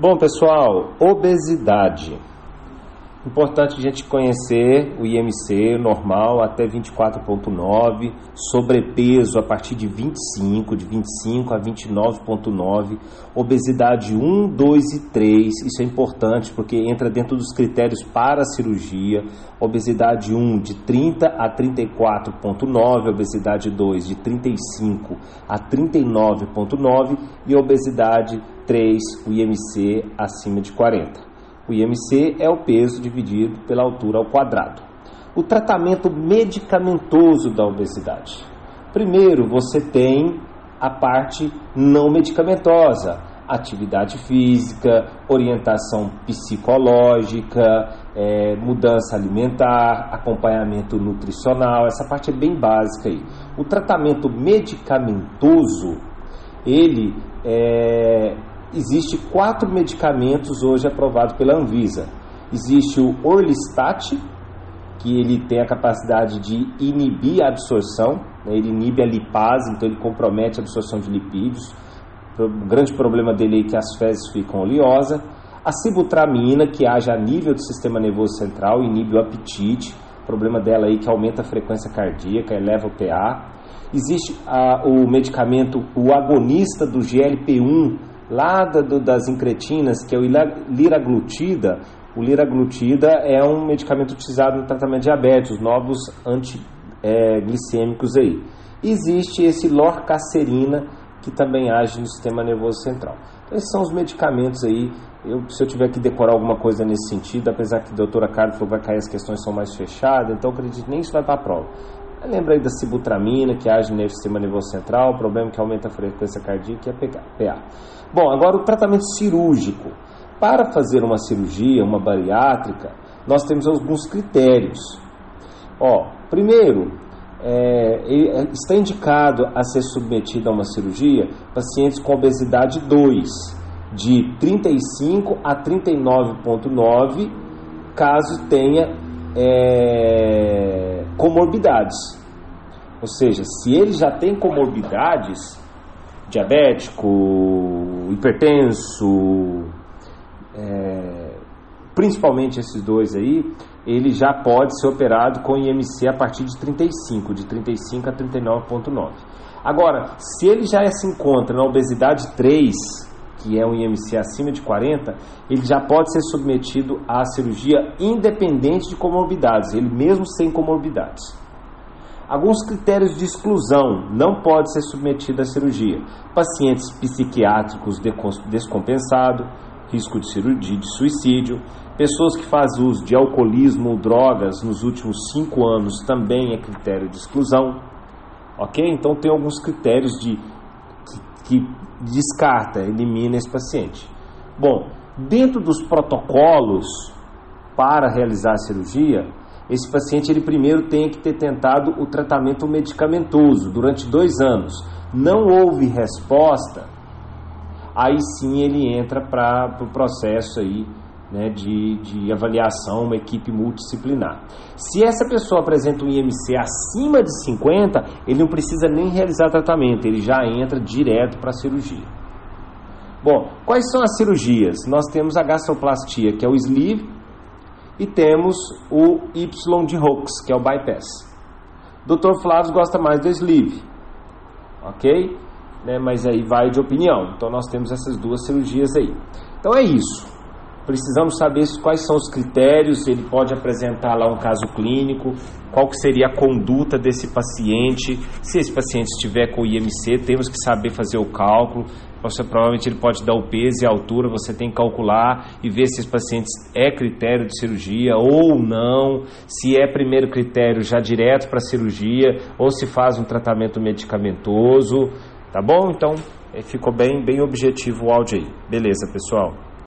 Bom, pessoal, obesidade. Importante a gente conhecer o IMC normal até 24,9, sobrepeso a partir de 25, de 25 a 29,9, obesidade 1, 2 e 3, isso é importante porque entra dentro dos critérios para a cirurgia. Obesidade 1 de 30 a 34,9, obesidade 2 de 35 a 39,9 e obesidade 3, o IMC acima de 40. O IMC é o peso dividido pela altura ao quadrado. O tratamento medicamentoso da obesidade. Primeiro, você tem a parte não medicamentosa, atividade física, orientação psicológica, é, mudança alimentar, acompanhamento nutricional, essa parte é bem básica aí. O tratamento medicamentoso, ele é, existe quatro medicamentos hoje aprovados pela Anvisa. Existe o Orlistat, que ele tem a capacidade de inibir a absorção, né? ele inibe a lipase, então ele compromete a absorção de lipídios. O grande problema dele é que as fezes ficam oleosas. A sibutramina, que age a nível do sistema nervoso central, inibe o apetite. O problema dela aí é que aumenta a frequência cardíaca, eleva o PA. Existe a, o medicamento, o agonista do GLP-1, lá do, das incretinas, que é o liraglutida, o liraglutida é um medicamento utilizado no tratamento de diabetes, os novos antiglicêmicos é, aí. Existe esse lorcacerina, que também age no sistema nervoso central. Então, esses são os medicamentos aí. Eu, se eu tiver que decorar alguma coisa nesse sentido, apesar que a doutora Carlos falou que vai cair, as questões são mais fechadas, então acredito que nem isso vai para a prova. Lembra aí da sibutramina, que age no sistema nervoso central, problema que aumenta a frequência cardíaca e a PA. Bom, agora o tratamento cirúrgico. Para fazer uma cirurgia, uma bariátrica, nós temos alguns critérios. Ó, primeiro, é, está indicado a ser submetido a uma cirurgia pacientes com obesidade 2, de 35 a 39,9, caso tenha é, comorbidades. Ou seja, se ele já tem comorbidades, diabético, hipertenso, é, principalmente esses dois aí, ele já pode ser operado com IMC a partir de 35, de 35 a 39,9. Agora, se ele já se encontra na obesidade 3, que é um IMC acima de 40, ele já pode ser submetido à cirurgia independente de comorbidades, ele mesmo sem comorbidades. Alguns critérios de exclusão não pode ser submetido à cirurgia. Pacientes psiquiátricos descompensados, risco de cirurgia de suicídio, pessoas que fazem uso de alcoolismo ou drogas nos últimos cinco anos também é critério de exclusão. Ok? Então tem alguns critérios de que, que descarta, elimina esse paciente. Bom, dentro dos protocolos para realizar a cirurgia, esse paciente ele primeiro tem que ter tentado o tratamento medicamentoso durante dois anos. Não houve resposta, aí sim ele entra para o pro processo aí, né, de, de avaliação, uma equipe multidisciplinar. Se essa pessoa apresenta um IMC acima de 50, ele não precisa nem realizar tratamento, ele já entra direto para a cirurgia. Bom, quais são as cirurgias? Nós temos a gastroplastia, que é o sleeve, e temos o Y de Hooks, que é o bypass. Dr. Flávio gosta mais do sleeve, ok? Né, mas aí vai de opinião. Então nós temos essas duas cirurgias aí. Então é isso. Precisamos saber quais são os critérios, ele pode apresentar lá um caso clínico, qual que seria a conduta desse paciente. Se esse paciente estiver com IMC, temos que saber fazer o cálculo. Você provavelmente ele pode dar o peso e a altura, você tem que calcular e ver se esse paciente é critério de cirurgia ou não, se é primeiro critério já direto para cirurgia ou se faz um tratamento medicamentoso, tá bom? Então, ficou bem bem objetivo o áudio aí. Beleza, pessoal.